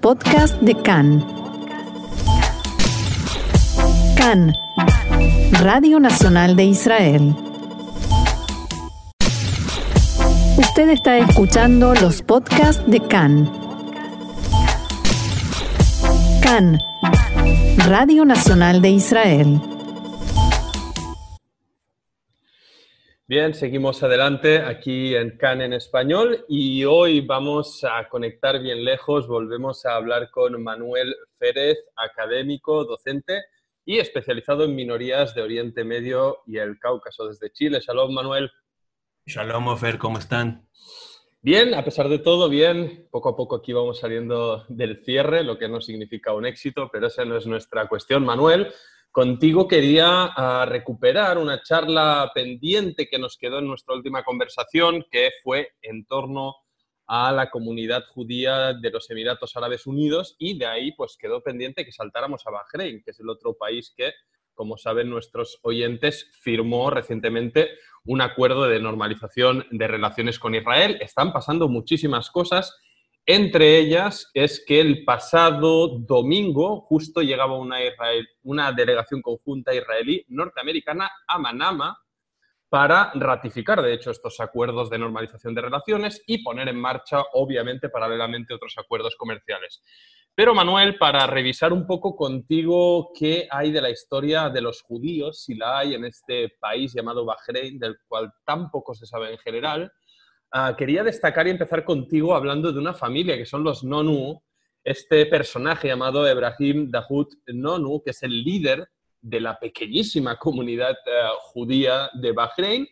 podcasts de CAN. CAN, Radio Nacional de Israel. Usted está escuchando los podcasts de CAN. CAN, Radio Nacional de Israel. Bien, seguimos adelante aquí en CAN en español y hoy vamos a conectar bien lejos, volvemos a hablar con Manuel Férez, académico, docente y especializado en minorías de Oriente Medio y el Cáucaso desde Chile. Shalom, Manuel. Shalom, Ofer, ¿cómo están? Bien, a pesar de todo, bien. Poco a poco aquí vamos saliendo del cierre, lo que no significa un éxito, pero esa no es nuestra cuestión, Manuel. Contigo quería ah, recuperar una charla pendiente que nos quedó en nuestra última conversación, que fue en torno a la comunidad judía de los Emiratos Árabes Unidos y de ahí pues quedó pendiente que saltáramos a Bahrein, que es el otro país que, como saben nuestros oyentes, firmó recientemente un acuerdo de normalización de relaciones con Israel. Están pasando muchísimas cosas entre ellas es que el pasado domingo justo llegaba una, delegación conjunta israelí norteamericana a Manama para ratificar, de hecho, estos acuerdos de normalización de relaciones y poner en marcha, obviamente, paralelamente otros acuerdos comerciales. Pero, Manuel, para revisar un poco contigo qué hay de la historia de los judíos, si la hay en este país llamado Bahrein, del cual tan poco se sabe en general, Ah, quería destacar y empezar contigo hablando de una familia que son los Nonu, este personaje llamado Ebrahim Dahoud Nonu, que es el líder de la pequeñísima comunidad eh, judía de Bahrein,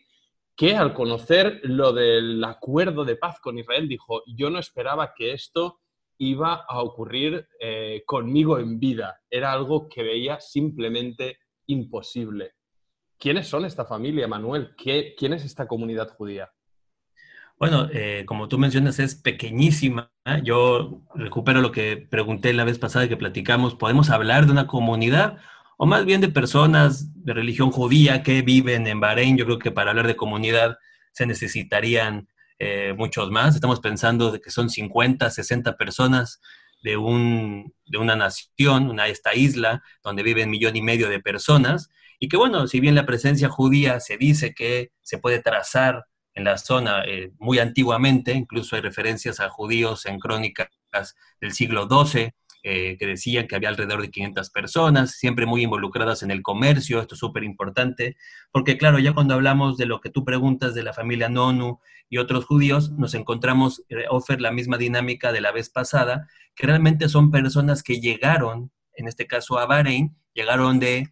que al conocer lo del acuerdo de paz con Israel dijo, yo no esperaba que esto iba a ocurrir eh, conmigo en vida. Era algo que veía simplemente imposible. ¿Quiénes son esta familia, Manuel? ¿Qué, ¿Quién es esta comunidad judía? Bueno, eh, como tú mencionas, es pequeñísima. Yo recupero lo que pregunté la vez pasada que platicamos. ¿Podemos hablar de una comunidad o más bien de personas de religión judía que viven en Bahrein? Yo creo que para hablar de comunidad se necesitarían eh, muchos más. Estamos pensando de que son 50, 60 personas de, un, de una nación, una, esta isla, donde viven millón y medio de personas. Y que bueno, si bien la presencia judía se dice que se puede trazar en la zona eh, muy antiguamente, incluso hay referencias a judíos en crónicas del siglo XII, eh, que decían que había alrededor de 500 personas, siempre muy involucradas en el comercio, esto es súper importante, porque claro, ya cuando hablamos de lo que tú preguntas de la familia Nonu y otros judíos, nos encontramos, eh, Ofer, la misma dinámica de la vez pasada, que realmente son personas que llegaron, en este caso a Bahrein, llegaron de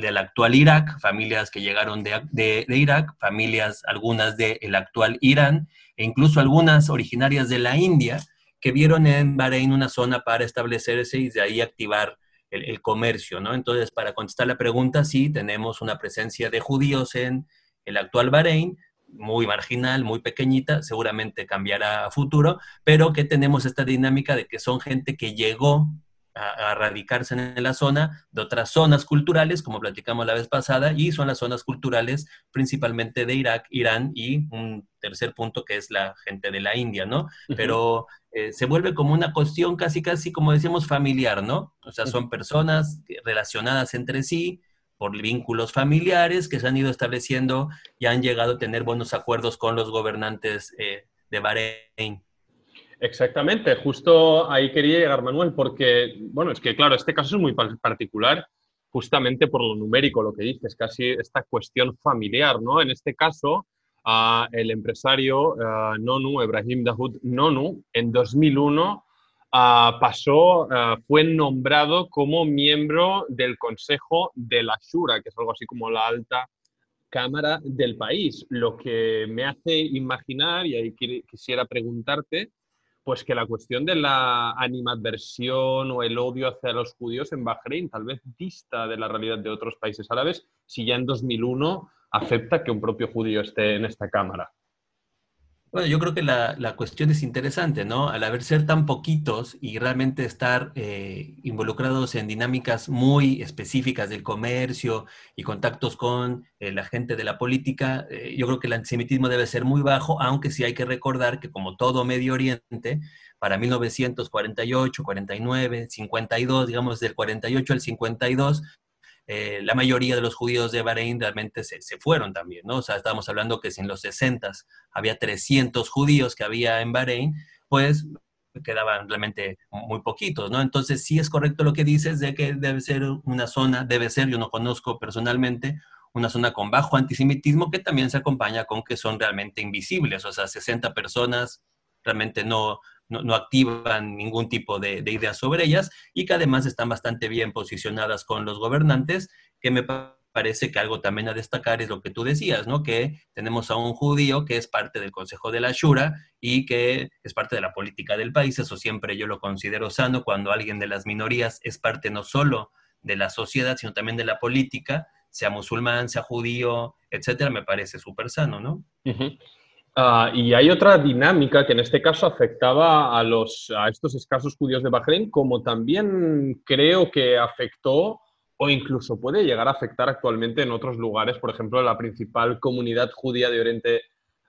del actual Irak, familias que llegaron de, Irak, familias algunas del actual Irán, e incluso algunas originarias de la India, que vieron en Bahrein una zona para establecerse y de ahí activar el, comercio, ¿no? Entonces, para contestar la pregunta, sí, tenemos una presencia de judíos en el actual Bahrein, muy marginal, muy pequeñita, seguramente cambiará a futuro, pero que tenemos esta dinámica de que son gente que llegó a, radicarse en la zona de otras zonas culturales, como platicamos la vez pasada, y son las zonas culturales principalmente de Irak, Irán y un tercer punto que es la gente de la India, ¿no? Pero eh, se vuelve como una cuestión casi, casi, como decíamos, familiar, ¿no? O sea, son personas relacionadas entre sí, por vínculos familiares que se han ido estableciendo y han llegado a tener buenos acuerdos con los gobernantes eh, de Bahrein. Exactamente, justo ahí quería llegar Manuel, porque, bueno, es que claro, este caso es muy particular justamente por lo numérico, lo que dices, casi esta cuestión familiar, ¿no? En este caso, el empresario Nonu, Ebrahim Dahoud Nonu, en 2001 pasó, fue nombrado como miembro del Consejo de la Shura, que es algo así como la alta cámara del país, lo que me hace imaginar, y ahí quisiera preguntarte, pues que la cuestión de la animadversión o el odio hacia los judíos en Bahrein tal vez dista de la realidad de otros países árabes si ya en 2001 acepta que un propio judío esté en esta Cámara. Bueno, yo creo que la, cuestión es interesante, ¿no? Al haber ser tan poquitos y realmente estar eh, involucrados en dinámicas muy específicas del comercio y contactos con eh, la gente de la política, eh, yo creo que el antisemitismo debe ser muy bajo, aunque sí hay que recordar que como todo Medio Oriente, para 1948, 49, 52, digamos del 48 al 52, eh, la mayoría de los judíos de Bahrein realmente se, se, fueron también, ¿no? O sea, estamos hablando que si en los 60 había 300 judíos que había en Bahrein, pues quedaban realmente muy poquitos, ¿no? Entonces sí es correcto lo que dices de que debe ser una zona, debe ser, yo no conozco personalmente, una zona con bajo antisemitismo que también se acompaña con que son realmente invisibles, o sea, 60 personas realmente no, no, activan ningún tipo de, de, ideas sobre ellas y que además están bastante bien posicionadas con los gobernantes, que me parece que algo también a destacar es lo que tú decías, ¿no? Que tenemos a un judío que es parte del Consejo de la Shura y que es parte de la política del país. Eso siempre yo lo considero sano cuando alguien de las minorías es parte no solo de la sociedad, sino también de la política, sea musulmán, sea judío, etcétera, me parece súper sano, ¿no? Ah, y hay otra dinámica que en este caso afectaba a, los, a estos escasos judíos de Bahrein, como también creo que afectó o incluso puede llegar a afectar actualmente en otros lugares, por ejemplo, la principal comunidad judía de Oriente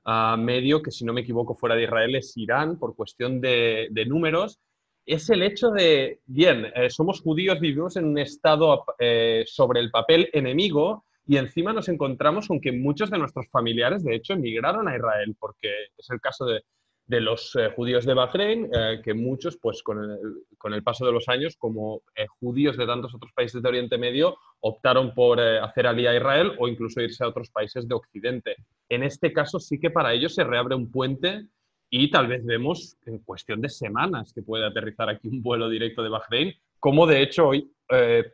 uh, Medio, que si no me equivoco fuera de Israel es Irán, por cuestión de, de números, es el hecho de, bien, eh, somos judíos, vivimos en un estado eh, sobre el papel enemigo y encima nos encontramos con que muchos de nuestros familiares, de hecho, emigraron a Israel, porque es el caso de, de los eh, judíos de Bahrein, eh, que muchos, pues con el, con el, paso de los años, como eh, judíos de tantos otros países de Oriente Medio, optaron por hacer alía a Israel o incluso irse a otros países de Occidente. En este caso sí que para ellos se reabre un puente y tal vez vemos en cuestión de semanas que puede aterrizar aquí un vuelo directo de Bahrein, como de hecho hoy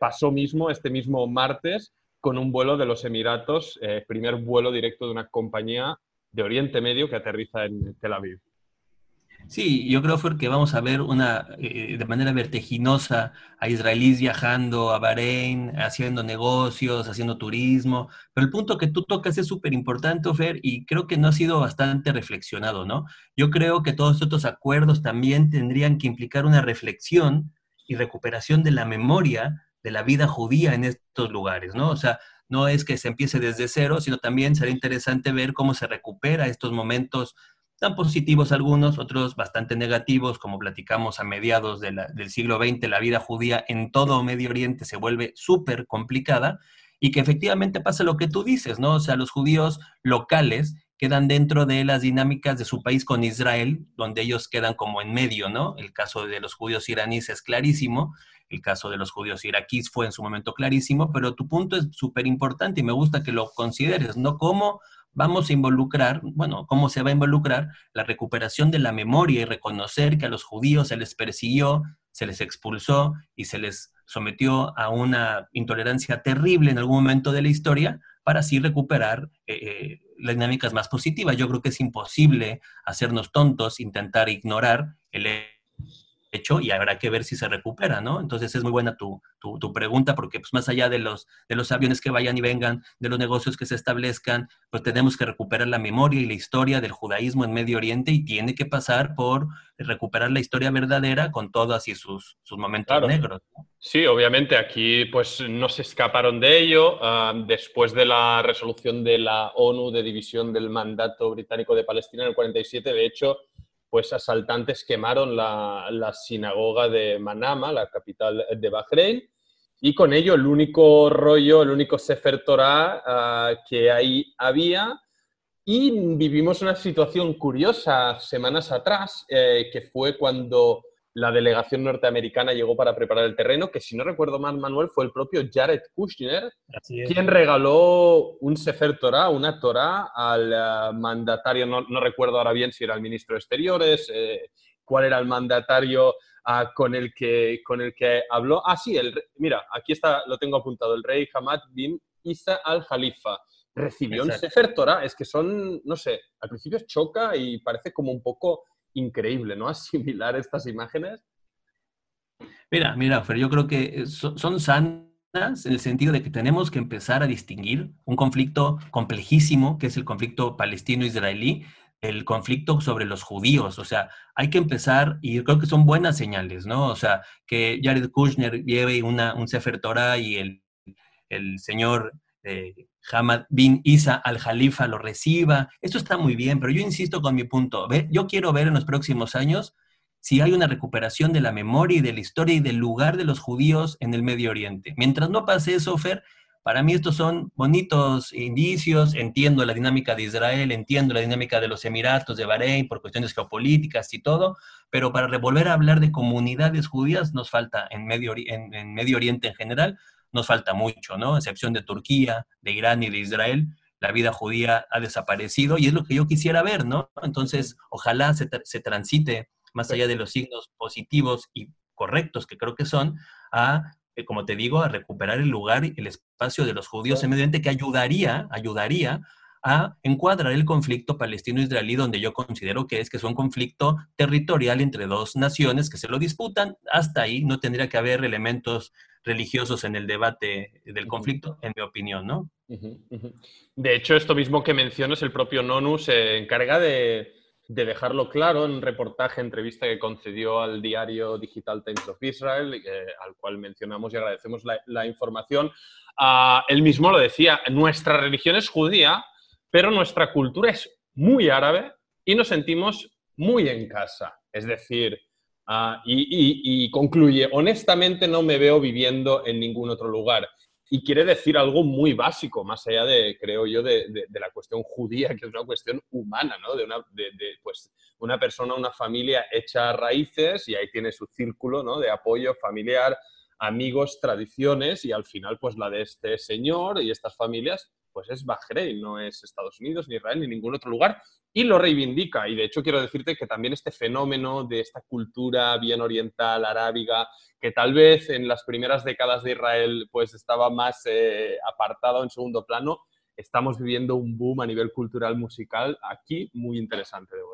pasó mismo, este mismo martes, con un vuelo de los Emiratos, primer vuelo directo de una compañía de Oriente Medio que aterriza en Tel Aviv. Sí, yo creo que vamos a ver una eh, de manera vertiginosa a israelíes viajando a Bahrein, haciendo negocios, haciendo turismo, pero el punto que tú tocas es súper importante, Fer, y creo que no ha sido bastante reflexionado, ¿no? Yo creo que todos estos acuerdos también tendrían que implicar una reflexión y recuperación de la memoria de la vida judía en estos lugares, ¿no? O sea, no es que se empiece desde cero, sino también sería interesante ver cómo se recupera estos momentos tan positivos algunos, otros bastante negativos, como platicamos a mediados del siglo XX, la vida judía en todo Medio Oriente se vuelve súper complicada y que efectivamente pasa lo que tú dices, ¿no? O sea, los judíos locales quedan dentro de las dinámicas de su país con Israel, donde ellos quedan como en medio, ¿no? El caso de los judíos iraníes es clarísimo, el caso de los judíos iraquíes fue en su momento clarísimo, pero tu punto es súper importante y me gusta que lo consideres, ¿no? Como vamos a involucrar, bueno, cómo se va a involucrar la recuperación de la memoria y reconocer que a los judíos se les persiguió, se les expulsó y se les sometió a una intolerancia terrible en algún momento de la historia para así recuperar eh, eh, las dinámicas más positivas. Yo creo que es imposible hacernos tontos, intentar ignorar el hecho y habrá que ver si se recupera, ¿no? Entonces es muy buena tu, tu, pregunta porque pues más allá de los, de los aviones que vayan y vengan, de los negocios que se establezcan, pues tenemos que recuperar la memoria y la historia del judaísmo en Medio Oriente y tiene que pasar por recuperar la historia verdadera con todos y sus, sus momentos negros. Sí, obviamente aquí pues no se escaparon de ello. Ah, después de la resolución de la ONU de división del mandato británico de Palestina en el 47, de hecho, pues asaltantes quemaron la, sinagoga de Manama, la capital de Bahrein, y con ello el único rollo, el único Sefer Torah ah, que ahí había. Y vivimos una situación curiosa semanas atrás, eh, que fue cuando la delegación norteamericana llegó para preparar el terreno, que si no recuerdo mal, Manuel, fue el propio Jared Kushner quien regaló un Sefer Torah, una Torah, al eh, mandatario, no, recuerdo ahora bien si era el ministro de Exteriores, eh, cuál era el mandatario ah, con, el que, con el que habló. Ah, sí, el, mira, aquí está, lo tengo apuntado, el rey Hamad bin Isa al-Khalifa. Recibió un Sefer Torah, es que son, no sé, al principio choca y parece como un poco increíble, ¿no? Asimilar estas imágenes. Mira, mira, Fer, yo creo que son, sanas en el sentido de que tenemos que empezar a distinguir un conflicto complejísimo, que es el conflicto palestino-israelí, el conflicto sobre los judíos. O sea, hay que empezar, y creo que son buenas señales, ¿no? O sea, que Jared Kushner lleve una, un Sefer Torah y el, el señor eh, Hamad bin Isa al-Jalifa lo reciba. Esto está muy bien, pero yo insisto con mi punto. Yo quiero ver en los próximos años si hay una recuperación de la memoria y de la historia y del lugar de los judíos en el Medio Oriente. Mientras no pase eso, Fer, para mí estos son bonitos indicios, entiendo la dinámica de Israel, entiendo la dinámica de los Emiratos, de Bahrein, por cuestiones geopolíticas y todo, pero para volver a hablar de comunidades judías nos falta en Medio, en, Medio Oriente en general, nos falta mucho, ¿no? A excepción de Turquía, de Irán y de Israel, la vida judía ha desaparecido y es lo que yo quisiera ver, ¿no? Entonces, ojalá se, se transite más allá de los signos positivos y correctos que creo que son, a eh, como te digo, a recuperar el lugar y el espacio de los judíos en Medio Oriente que ayudaría, ayudaría a encuadrar el conflicto palestino-israelí, donde yo considero que es que es un conflicto territorial entre dos naciones que se lo disputan. Hasta ahí no tendría que haber elementos religiosos en el debate del conflicto, en mi opinión, ¿no? De hecho, esto mismo que mencionas, el propio NONU se encarga de, de dejarlo claro en un reportaje, entrevista que concedió al diario digital Times of Israel, eh, al cual mencionamos y agradecemos la, información. Ah, él mismo lo decía, nuestra religión es judía, pero nuestra cultura es muy árabe y nos sentimos muy en casa. Es decir, ah, y concluye, honestamente no me veo viviendo en ningún otro lugar y quiere decir algo muy básico, más allá de, creo yo, de, la cuestión judía, que es una cuestión humana, ¿no? De una, pues, una persona, una familia hecha raíces y ahí tiene su círculo ¿no? de apoyo familiar, amigos, tradiciones y al final, pues la de este señor y estas familias, pues es Bahrein, no es Estados Unidos, ni Israel, ni ningún otro lugar y lo reivindica. Y de hecho quiero decirte que también este fenómeno de esta cultura bien oriental, arábiga, que tal vez en las primeras décadas de Israel pues estaba más eh, apartado en segundo plano, estamos viviendo un boom a nivel cultural musical aquí muy interesante, debo decir.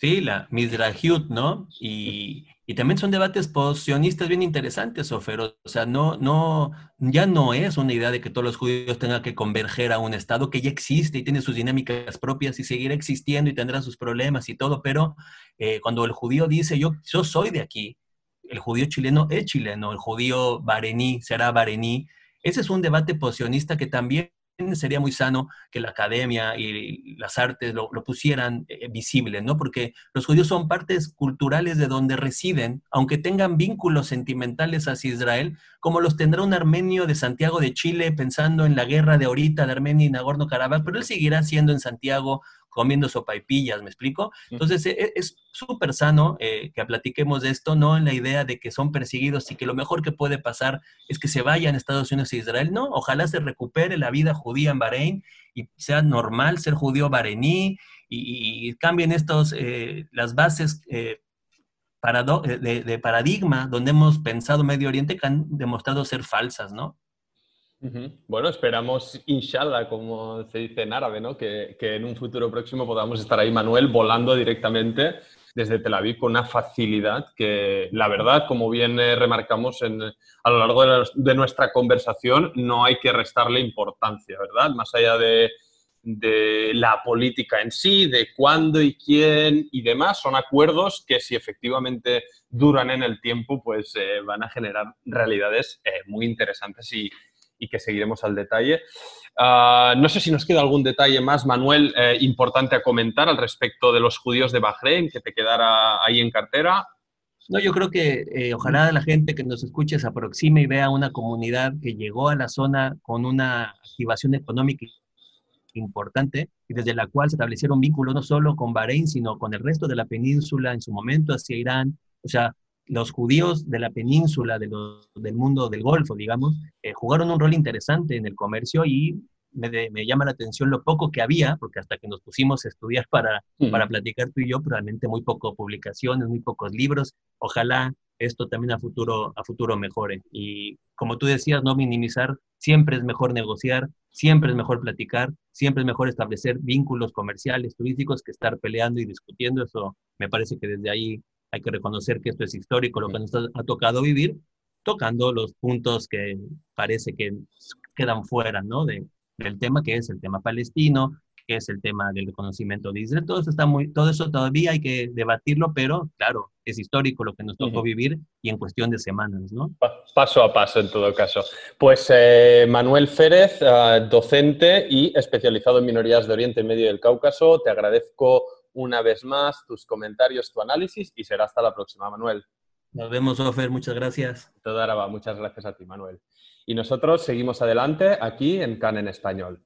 Sí, la Mizrahiut, ¿no? Y, y, también son debates posicionistas bien interesantes, Ofer. O sea, no, no, ya no es una idea de que todos los judíos tengan que converger a un Estado que ya existe y tiene sus dinámicas propias y seguirá existiendo y tendrá sus problemas y todo, pero eh, cuando el judío dice, yo, yo soy de aquí, el judío chileno es chileno, el judío barení será barení. Ese es un debate posicionista que también sería muy sano que la academia y las artes lo, pusieran eh, visible, ¿no? Porque los judíos son partes culturales de donde residen, aunque tengan vínculos sentimentales hacia Israel, como los tendrá un armenio de Santiago de Chile pensando en la guerra de ahorita de Armenia y Nagorno-Karabaj, pero él seguirá siendo en Santiago comiendo sopaipillas, ¿me explico? Entonces e, e, es súper sano eh, que platiquemos de esto, no en la idea de que son perseguidos y que lo mejor que puede pasar es que se vayan a Estados Unidos e Israel, no, ojalá se recupere la vida judía en Bahrein y sea normal ser judío barení y, cambien estos, eh, las bases eh, de, de paradigma donde hemos pensado Medio Oriente que han demostrado ser falsas, ¿no? Bueno, esperamos, inshallah, como se dice en árabe, ¿no? que, en un futuro próximo podamos estar ahí, Manuel, volando directamente desde Tel Aviv con una facilidad que, la verdad, como bien eh, remarcamos a lo largo de, nuestra conversación, no hay que restarle importancia, ¿verdad? Más allá de, la política en sí, de cuándo y quién y demás, son acuerdos que si efectivamente duran en el tiempo, pues eh, van a generar realidades eh, muy interesantes y, y que seguiremos al detalle. Ah, no sé si nos queda algún detalle más, Manuel, eh, importante a comentar al respecto de los judíos de Bahrein, que te quedara ahí en cartera. No, yo creo que eh, ojalá la gente que nos escuche se aproxime y vea una comunidad que llegó a la zona con una activación económica importante y desde la cual se establecieron vínculos no solo con Bahrein, sino con el resto de la península en su momento hacia Irán. O sea, los judíos de la península, de del mundo del Golfo, digamos, eh, jugaron un rol interesante en el comercio y me, llama la atención lo poco que había, porque hasta que nos pusimos a estudiar para, para platicar tú y yo, probablemente muy poco publicaciones, muy pocos libros. Ojalá esto también a futuro, a futuro mejore. Y como tú decías, no minimizar, siempre es mejor negociar, siempre es mejor platicar, siempre es mejor establecer vínculos comerciales, turísticos, que estar peleando y discutiendo. Eso me parece que desde ahí hay que reconocer que esto es histórico, lo que nos ha, tocado vivir, tocando los puntos que parece que quedan fuera ¿no? de, del tema, que es el tema palestino, que es el tema del reconocimiento de Israel. Todo eso, está muy, todo eso todavía hay que debatirlo, pero claro, es histórico lo que nos tocó vivir y en cuestión de semanas, ¿no? Paso a paso, en todo caso. Pues eh, Manuel Férez, ah, docente y especializado en minorías de Oriente y Medio del Cáucaso, te agradezco una vez más tus comentarios, tu análisis y será hasta la próxima, Manuel. Nos vemos, Ofer. Muchas gracias. Toda va. Muchas gracias a ti, Manuel. Y nosotros seguimos adelante aquí en CAN en Español.